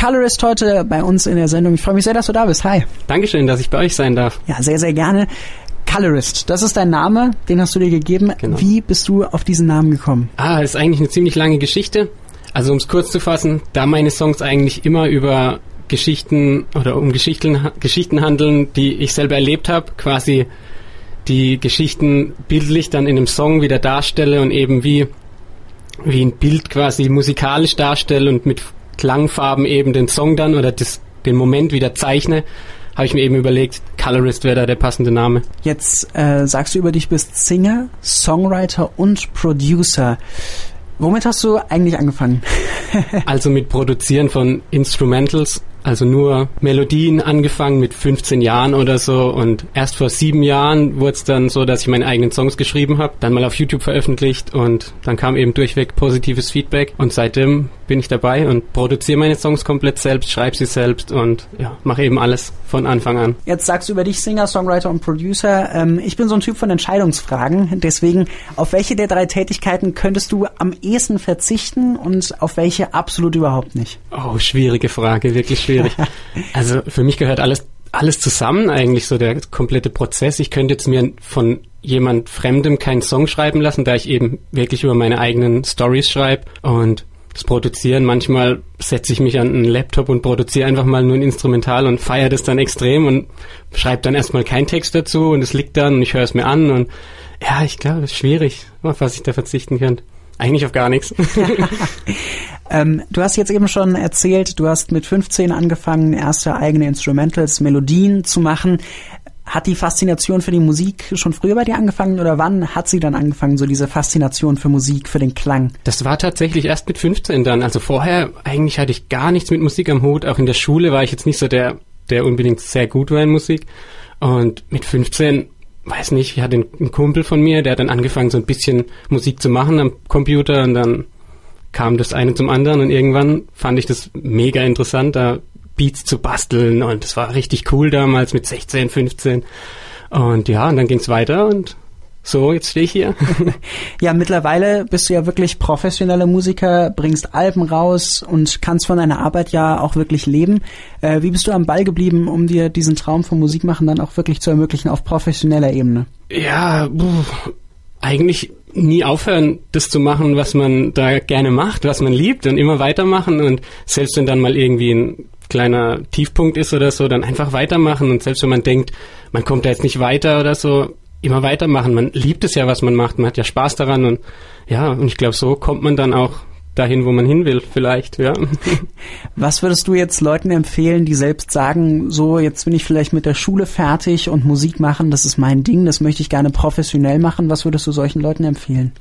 Colorist heute bei uns in der Sendung. Ich freue mich sehr, dass du da bist. Hi. Dankeschön, dass ich bei euch sein darf. Ja, sehr, sehr gerne. Colorist, das ist dein Name, den hast du dir gegeben. Genau. Wie bist du auf diesen Namen gekommen? Ah, ist eigentlich eine ziemlich lange Geschichte. Also um es kurz zu fassen, da meine Songs eigentlich immer über Geschichten oder um Geschichten, Geschichten handeln, die ich selber erlebt habe, quasi die Geschichten bildlich dann in einem Song wieder darstelle und eben wie, wie ein Bild quasi musikalisch darstelle und mit Klangfarben eben den Song dann oder das, den Moment wieder zeichne, habe ich mir eben überlegt, Colorist wäre da der passende Name. Jetzt äh, sagst du über dich bist Singer, Songwriter und Producer. Womit hast du eigentlich angefangen? also mit Produzieren von Instrumentals also nur Melodien angefangen mit 15 Jahren oder so und erst vor sieben Jahren wurde es dann so, dass ich meine eigenen Songs geschrieben habe, dann mal auf YouTube veröffentlicht und dann kam eben durchweg positives Feedback und seitdem bin ich dabei und produziere meine Songs komplett selbst, schreibe sie selbst und ja, mache eben alles von Anfang an. Jetzt sagst du über dich Singer, Songwriter und Producer. Ähm, ich bin so ein Typ von Entscheidungsfragen, deswegen auf welche der drei Tätigkeiten könntest du am ehesten verzichten und auf welche absolut überhaupt nicht? Oh, schwierige Frage, wirklich schwierig. also für mich gehört alles alles zusammen eigentlich so der komplette Prozess. Ich könnte jetzt mir von jemand Fremdem keinen Song schreiben lassen, da ich eben wirklich über meine eigenen Stories schreibe und das Produzieren. Manchmal setze ich mich an einen Laptop und produziere einfach mal nur ein Instrumental und feiere das dann extrem und schreibe dann erstmal keinen Text dazu und es liegt dann und ich höre es mir an und ja, ich glaube, es ist schwierig, auf was ich da verzichten könnte. Eigentlich auf gar nichts. ähm, du hast jetzt eben schon erzählt, du hast mit 15 angefangen, erste eigene Instrumentals, Melodien zu machen. Hat die Faszination für die Musik schon früher bei dir angefangen oder wann hat sie dann angefangen, so diese Faszination für Musik, für den Klang? Das war tatsächlich erst mit 15 dann. Also vorher eigentlich hatte ich gar nichts mit Musik am Hut. Auch in der Schule war ich jetzt nicht so der, der unbedingt sehr gut war in Musik. Und mit 15 weiß nicht, ich hatte einen Kumpel von mir, der hat dann angefangen, so ein bisschen Musik zu machen am Computer und dann kam das eine zum anderen und irgendwann fand ich das mega interessant, da Beats zu basteln und das war richtig cool damals mit 16, 15 und ja, und dann ging's weiter und so, jetzt stehe ich hier. ja, mittlerweile bist du ja wirklich professioneller Musiker, bringst Alben raus und kannst von deiner Arbeit ja auch wirklich leben. Äh, wie bist du am Ball geblieben, um dir diesen Traum vom Musikmachen dann auch wirklich zu ermöglichen auf professioneller Ebene? Ja, pff, eigentlich nie aufhören, das zu machen, was man da gerne macht, was man liebt und immer weitermachen und selbst wenn dann mal irgendwie ein kleiner Tiefpunkt ist oder so, dann einfach weitermachen und selbst wenn man denkt, man kommt da jetzt nicht weiter oder so, immer weitermachen. Man liebt es ja, was man macht. Man hat ja Spaß daran und ja, und ich glaube, so kommt man dann auch dahin, wo man hin will, vielleicht, ja. Was würdest du jetzt Leuten empfehlen, die selbst sagen, so, jetzt bin ich vielleicht mit der Schule fertig und Musik machen, das ist mein Ding, das möchte ich gerne professionell machen. Was würdest du solchen Leuten empfehlen?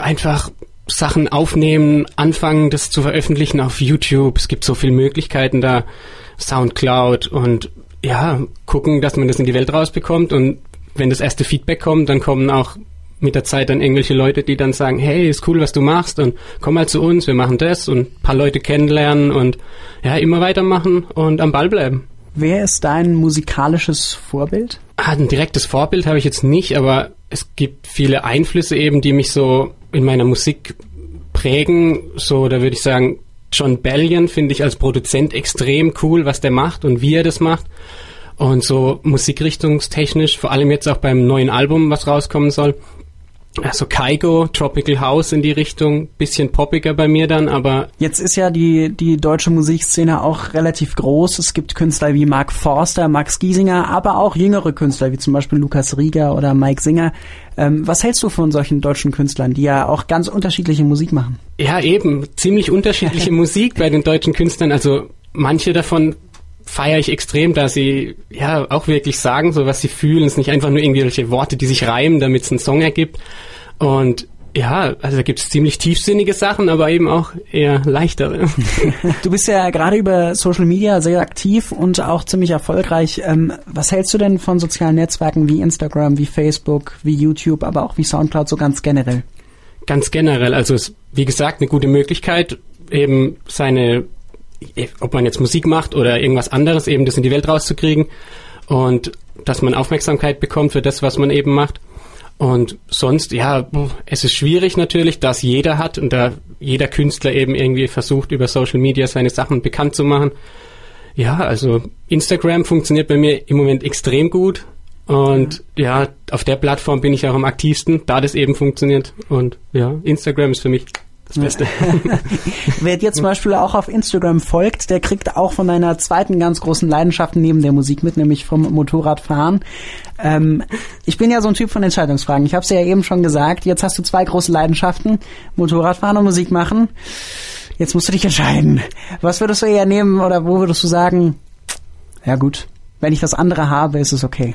Einfach Sachen aufnehmen, anfangen, das zu veröffentlichen auf YouTube. Es gibt so viele Möglichkeiten da, Soundcloud und ja, gucken, dass man das in die Welt rausbekommt und wenn das erste Feedback kommt, dann kommen auch mit der Zeit dann irgendwelche Leute, die dann sagen, hey, ist cool, was du machst und komm mal zu uns, wir machen das und ein paar Leute kennenlernen und ja, immer weitermachen und am Ball bleiben. Wer ist dein musikalisches Vorbild? Ah, ein direktes Vorbild habe ich jetzt nicht, aber es gibt viele Einflüsse eben, die mich so in meiner Musik prägen. So, da würde ich sagen, John Bellion finde ich als Produzent extrem cool, was der macht und wie er das macht. Und so musikrichtungstechnisch, vor allem jetzt auch beim neuen Album, was rauskommen soll, also Kaigo, Tropical House in die Richtung, bisschen poppiger bei mir dann, aber. Jetzt ist ja die, die deutsche Musikszene auch relativ groß. Es gibt Künstler wie Mark Forster, Max Giesinger, aber auch jüngere Künstler wie zum Beispiel Lukas Rieger oder Mike Singer. Ähm, was hältst du von solchen deutschen Künstlern, die ja auch ganz unterschiedliche Musik machen? Ja, eben. Ziemlich unterschiedliche Musik bei den deutschen Künstlern. Also manche davon feiere ich extrem, da sie ja auch wirklich sagen, so was sie fühlen. Es sind nicht einfach nur irgendwelche Worte, die sich reimen, damit es einen Song ergibt. Und ja, also da gibt es ziemlich tiefsinnige Sachen, aber eben auch eher leichtere. du bist ja gerade über Social Media sehr aktiv und auch ziemlich erfolgreich. Ähm, was hältst du denn von sozialen Netzwerken wie Instagram, wie Facebook, wie YouTube, aber auch wie Soundcloud so ganz generell? Ganz generell, also es ist wie gesagt eine gute Möglichkeit, eben seine ob man jetzt Musik macht oder irgendwas anderes, eben das in die Welt rauszukriegen und dass man Aufmerksamkeit bekommt für das, was man eben macht. Und sonst, ja, es ist schwierig natürlich, dass jeder hat und da jeder Künstler eben irgendwie versucht, über Social Media seine Sachen bekannt zu machen. Ja, also Instagram funktioniert bei mir im Moment extrem gut. Und ja. ja, auf der Plattform bin ich auch am aktivsten, da das eben funktioniert. Und ja, Instagram ist für mich das Beste. Wer dir zum Beispiel auch auf Instagram folgt, der kriegt auch von deiner zweiten ganz großen Leidenschaft neben der Musik mit, nämlich vom Motorradfahren. Ähm, ich bin ja so ein Typ von Entscheidungsfragen. Ich habe es ja eben schon gesagt. Jetzt hast du zwei große Leidenschaften, Motorradfahren und Musik machen. Jetzt musst du dich entscheiden. Was würdest du eher nehmen oder wo würdest du sagen, ja gut, wenn ich das andere habe, ist es okay.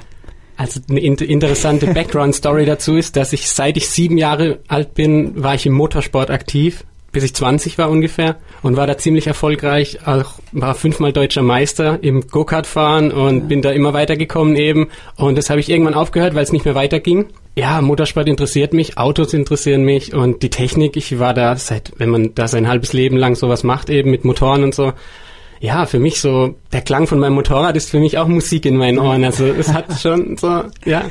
Also eine interessante Background-Story dazu ist, dass ich seit ich sieben Jahre alt bin, war ich im Motorsport aktiv, bis ich 20 war ungefähr und war da ziemlich erfolgreich, auch war fünfmal deutscher Meister im Go-Kart fahren und ja. bin da immer weitergekommen eben und das habe ich irgendwann aufgehört, weil es nicht mehr weiterging. Ja, Motorsport interessiert mich, Autos interessieren mich und die Technik, ich war da seit, wenn man da sein halbes Leben lang sowas macht eben mit Motoren und so, ja, für mich so, der Klang von meinem Motorrad ist für mich auch Musik in meinen Ohren. Also es hat schon so, ja,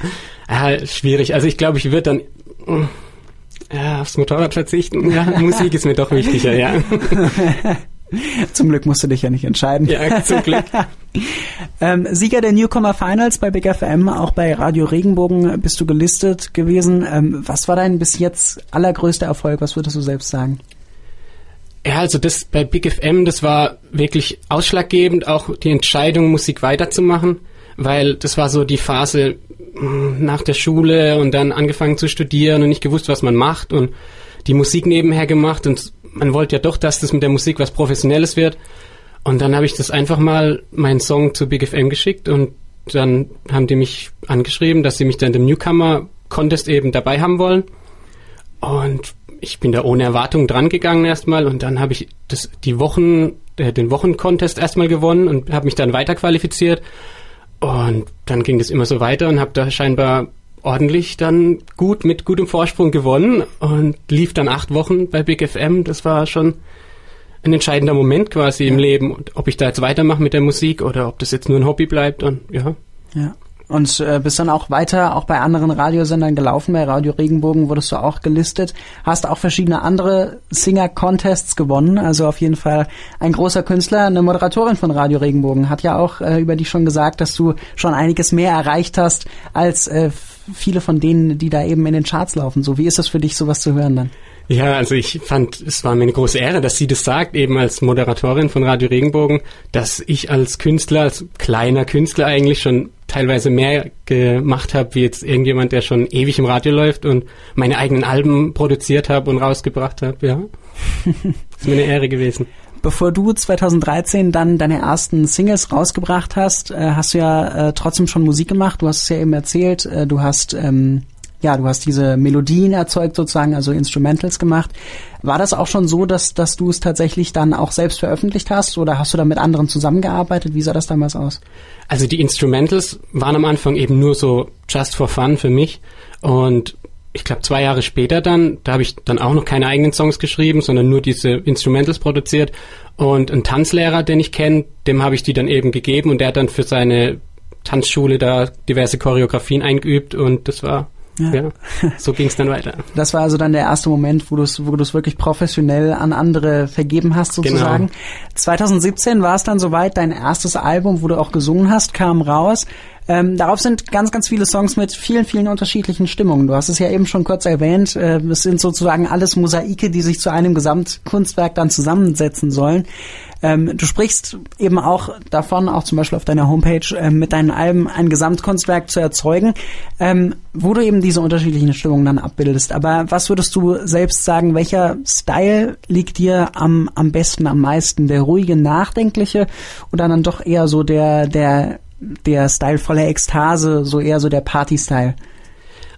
ja schwierig. Also ich glaube, ich würde dann ja, aufs Motorrad verzichten. Ja, Musik ist mir doch wichtiger, ja. Zum Glück musst du dich ja nicht entscheiden. Ja, zum Glück. ähm, Sieger der Newcomer Finals bei Big FM, auch bei Radio Regenbogen bist du gelistet gewesen. Ähm, was war dein bis jetzt allergrößter Erfolg? Was würdest du selbst sagen? Ja, also das bei Big FM, das war wirklich ausschlaggebend, auch die Entscheidung, Musik weiterzumachen, weil das war so die Phase hm, nach der Schule und dann angefangen zu studieren und nicht gewusst, was man macht und die Musik nebenher gemacht und man wollte ja doch, dass das mit der Musik was Professionelles wird. Und dann habe ich das einfach mal meinen Song zu Big FM geschickt und dann haben die mich angeschrieben, dass sie mich dann im Newcomer Contest eben dabei haben wollen. Und ich bin da ohne Erwartung dran gegangen erstmal und dann habe ich das, die Wochen, äh, den Wochencontest erstmal gewonnen und habe mich dann weiterqualifiziert. Und dann ging das immer so weiter und habe da scheinbar ordentlich dann gut mit gutem Vorsprung gewonnen und lief dann acht Wochen bei Big FM. Das war schon ein entscheidender Moment quasi ja. im Leben, ob ich da jetzt weitermache mit der Musik oder ob das jetzt nur ein Hobby bleibt und ja. Ja. Und äh, bist dann auch weiter auch bei anderen Radiosendern gelaufen. Bei Radio Regenbogen wurdest du auch gelistet. Hast auch verschiedene andere Singer-Contests gewonnen. Also auf jeden Fall ein großer Künstler. Eine Moderatorin von Radio Regenbogen hat ja auch äh, über dich schon gesagt, dass du schon einiges mehr erreicht hast als äh, viele von denen, die da eben in den Charts laufen. So, wie ist das für dich, sowas zu hören dann? Ja, also ich fand, es war mir eine große Ehre, dass sie das sagt, eben als Moderatorin von Radio Regenbogen, dass ich als Künstler, als kleiner Künstler eigentlich schon teilweise mehr gemacht habe, wie jetzt irgendjemand, der schon ewig im Radio läuft und meine eigenen Alben produziert habe und rausgebracht habe, ja. ist mir eine Ehre gewesen. Bevor du 2013 dann deine ersten Singles rausgebracht hast, äh, hast du ja äh, trotzdem schon Musik gemacht. Du hast es ja eben erzählt. Äh, du hast ähm, ja, du hast diese Melodien erzeugt sozusagen, also Instrumentals gemacht. War das auch schon so, dass, dass du es tatsächlich dann auch selbst veröffentlicht hast oder hast du da mit anderen zusammengearbeitet? Wie sah das damals aus? Also die Instrumentals waren am Anfang eben nur so just for fun für mich und ich glaube zwei Jahre später dann, da habe ich dann auch noch keine eigenen Songs geschrieben, sondern nur diese Instrumentals produziert und ein Tanzlehrer, den ich kenne, dem habe ich die dann eben gegeben und der hat dann für seine Tanzschule da diverse Choreografien eingeübt und das war ja. ja. so ging es dann weiter. Das war also dann der erste Moment, wo du es wo du's wirklich professionell an andere vergeben hast, sozusagen. Genau. 2017 war es dann soweit, dein erstes Album, wo du auch gesungen hast, kam raus. Ähm, darauf sind ganz, ganz viele Songs mit vielen, vielen unterschiedlichen Stimmungen. Du hast es ja eben schon kurz erwähnt. Äh, es sind sozusagen alles Mosaike, die sich zu einem Gesamtkunstwerk dann zusammensetzen sollen. Ähm, du sprichst eben auch davon, auch zum Beispiel auf deiner Homepage, äh, mit deinen Alben ein Gesamtkunstwerk zu erzeugen, ähm, wo du eben diese unterschiedlichen Stimmungen dann abbildest. Aber was würdest du selbst sagen, welcher Style liegt dir am, am besten, am meisten? Der ruhige, nachdenkliche oder dann doch eher so der, der, der stylevolle Ekstase, so eher so der Party-Style?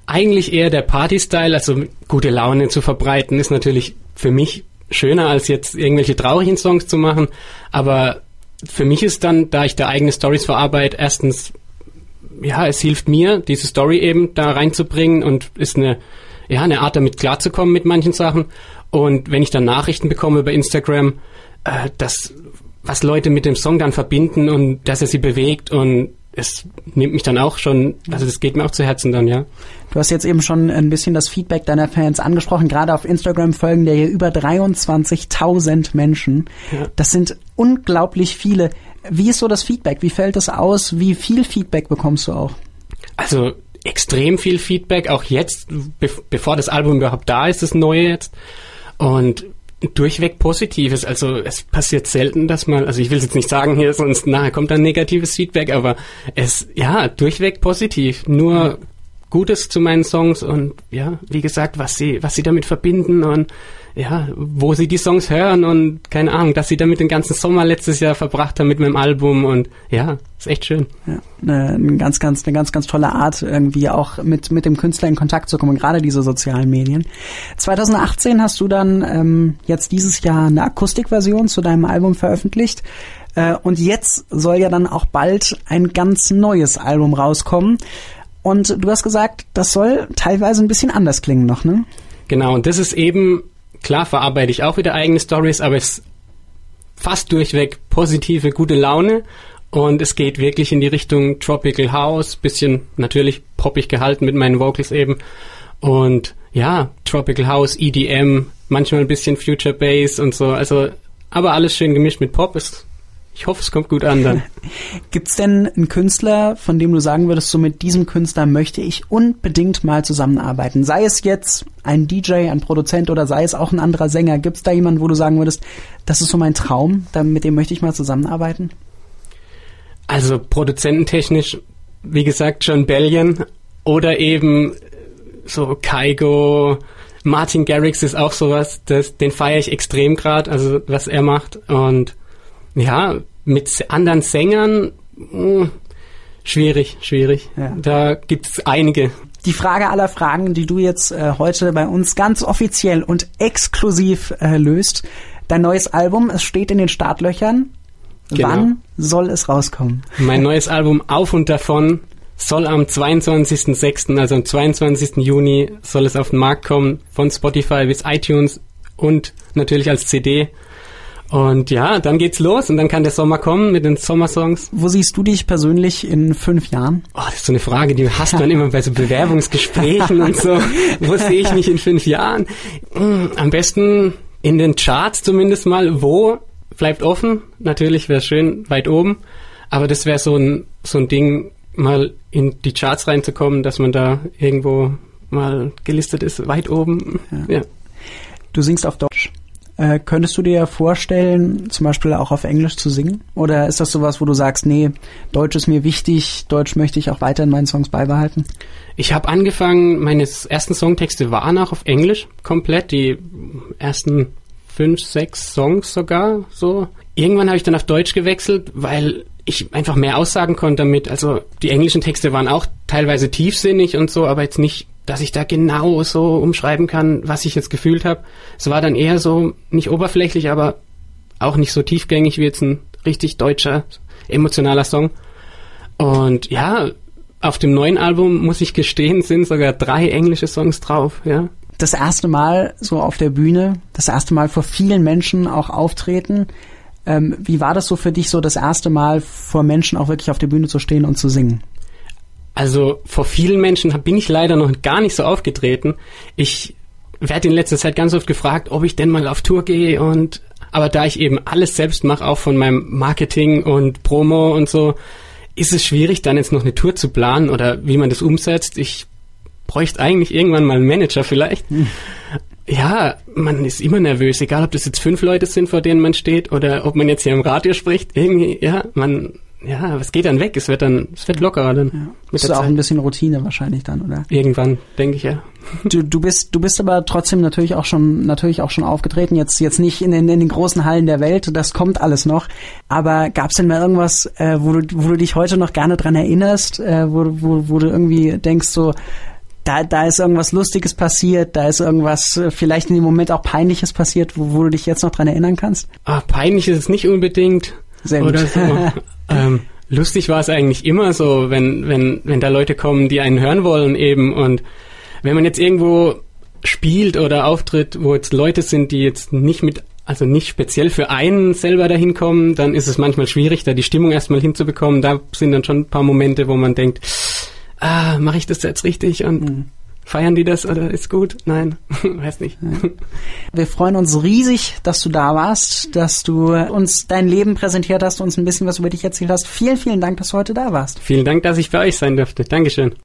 Eigentlich eher der Party-Style, also gute Laune zu verbreiten, ist natürlich für mich schöner, als jetzt irgendwelche traurigen Songs zu machen. Aber für mich ist dann, da ich da eigene Stories verarbeite, erstens, ja, es hilft mir, diese Story eben da reinzubringen und ist eine, ja, eine Art damit klarzukommen mit manchen Sachen. Und wenn ich dann Nachrichten bekomme über Instagram, äh, dass was Leute mit dem Song dann verbinden und dass er sie bewegt und es nimmt mich dann auch schon, also das geht mir auch zu Herzen dann, ja. Du hast jetzt eben schon ein bisschen das Feedback deiner Fans angesprochen. Gerade auf Instagram folgen dir hier über 23.000 Menschen. Ja. Das sind unglaublich viele. Wie ist so das Feedback? Wie fällt es aus? Wie viel Feedback bekommst du auch? Also extrem viel Feedback, auch jetzt, be bevor das Album überhaupt da ist, das neue jetzt. Und durchweg Positives. Also es passiert selten, dass man, also ich will jetzt nicht sagen hier, sonst nachher kommt dann negatives Feedback, aber es, ja, durchweg positiv. Nur Gutes zu meinen Songs und ja, wie gesagt, was sie, was sie damit verbinden und ja, wo sie die Songs hören und keine Ahnung, dass sie damit den ganzen Sommer letztes Jahr verbracht haben mit meinem Album und ja, ist echt schön. Ja, eine ganz, ganz, eine ganz, ganz tolle Art, irgendwie auch mit, mit dem Künstler in Kontakt zu kommen, gerade diese sozialen Medien. 2018 hast du dann ähm, jetzt dieses Jahr eine Akustikversion zu deinem Album veröffentlicht. Äh, und jetzt soll ja dann auch bald ein ganz neues Album rauskommen. Und du hast gesagt, das soll teilweise ein bisschen anders klingen noch, ne? Genau, und das ist eben Klar verarbeite ich auch wieder eigene Stories, aber es ist fast durchweg positive, gute Laune. Und es geht wirklich in die Richtung Tropical House, bisschen natürlich poppig gehalten mit meinen Vocals eben. Und ja, Tropical House, EDM, manchmal ein bisschen Future Bass und so. Also, aber alles schön gemischt mit Pop. ist ich hoffe, es kommt gut an dann. Gibt's denn einen Künstler, von dem du sagen würdest, so mit diesem Künstler möchte ich unbedingt mal zusammenarbeiten? Sei es jetzt ein DJ, ein Produzent oder sei es auch ein anderer Sänger. Gibt's da jemanden, wo du sagen würdest, das ist so mein Traum, mit dem möchte ich mal zusammenarbeiten? Also produzententechnisch, wie gesagt, John Bellion oder eben so Kaigo, Martin Garrix ist auch sowas, das, den feiere ich extrem gerade, also was er macht und ja, mit anderen Sängern mh, hm, schwierig, schwierig. Ja. Da gibt es einige. Die Frage aller Fragen, die du jetzt äh, heute bei uns ganz offiziell und exklusiv äh, löst. Dein neues Album, es steht in den Startlöchern. Genau. Wann soll es rauskommen? Mein neues Album Auf und davon soll am 22.06., also am 22. Juni, soll es auf den Markt kommen, von Spotify bis iTunes und natürlich als CD. Und ja, dann geht's los und dann kann der Sommer kommen mit den Sommersongs. Wo siehst du dich persönlich in fünf Jahren? Oh, das ist so eine Frage, die hast du dann immer bei so Bewerbungsgesprächen und so. Wo sehe ich mich in fünf Jahren? Hm, am besten in den Charts zumindest mal. Wo bleibt offen? Natürlich wäre schön weit oben. Aber das wäre so ein, so ein Ding, mal in die Charts reinzukommen, dass man da irgendwo mal gelistet ist, weit oben. Ja. ja. Du singst auf Deutsch. Äh, könntest du dir vorstellen, zum Beispiel auch auf Englisch zu singen? Oder ist das sowas, wo du sagst, nee, Deutsch ist mir wichtig, Deutsch möchte ich auch weiter in meinen Songs beibehalten? Ich habe angefangen, meine ersten Songtexte waren auch auf Englisch komplett, die ersten fünf, sechs Songs sogar so. Irgendwann habe ich dann auf Deutsch gewechselt, weil ich einfach mehr aussagen konnte damit. Also die englischen Texte waren auch teilweise tiefsinnig und so, aber jetzt nicht dass ich da genau so umschreiben kann, was ich jetzt gefühlt habe. Es war dann eher so, nicht oberflächlich, aber auch nicht so tiefgängig wie jetzt ein richtig deutscher, emotionaler Song. Und ja, auf dem neuen Album, muss ich gestehen, sind sogar drei englische Songs drauf, ja. Das erste Mal so auf der Bühne, das erste Mal vor vielen Menschen auch auftreten. Ähm, wie war das so für dich, so das erste Mal vor Menschen auch wirklich auf der Bühne zu stehen und zu singen? Also vor vielen Menschen bin ich leider noch gar nicht so aufgetreten. Ich werde in letzter Zeit ganz oft gefragt, ob ich denn mal auf Tour gehe und aber da ich eben alles selbst mache, auch von meinem Marketing und Promo und so, ist es schwierig, dann jetzt noch eine Tour zu planen oder wie man das umsetzt. Ich bräuchte eigentlich irgendwann mal einen Manager vielleicht. Hm. Ja, man ist immer nervös, egal ob das jetzt fünf Leute sind, vor denen man steht oder ob man jetzt hier im Radio spricht. Irgendwie, ja, man ja, aber es geht dann weg. Es wird dann, es wird lockerer dann. Ja. Ist auch ein bisschen Routine wahrscheinlich dann, oder? Irgendwann, denke ich ja. Du, du bist, du bist aber trotzdem natürlich auch schon, natürlich auch schon aufgetreten. Jetzt, jetzt nicht in den, in den großen Hallen der Welt. Das kommt alles noch. Aber gab's denn mal irgendwas, äh, wo du, wo du dich heute noch gerne dran erinnerst, äh, wo, wo, wo du irgendwie denkst so, da, da ist irgendwas Lustiges passiert, da ist irgendwas äh, vielleicht in dem Moment auch Peinliches passiert, wo, wo du dich jetzt noch dran erinnern kannst? Ah, peinlich ist es nicht unbedingt. Sehr gut. Oder so. ähm, lustig war es eigentlich immer so, wenn, wenn, wenn da Leute kommen, die einen hören wollen eben. Und wenn man jetzt irgendwo spielt oder auftritt, wo jetzt Leute sind, die jetzt nicht mit also nicht speziell für einen selber dahin kommen, dann ist es manchmal schwierig, da die Stimmung erstmal hinzubekommen. Da sind dann schon ein paar Momente, wo man denkt, ah, mache ich das jetzt richtig und mhm. Feiern die das oder ist gut? Nein, weiß nicht. Wir freuen uns riesig, dass du da warst, dass du uns dein Leben präsentiert hast, uns ein bisschen was über dich erzählt hast. Vielen, vielen Dank, dass du heute da warst. Vielen Dank, dass ich bei euch sein durfte. Dankeschön.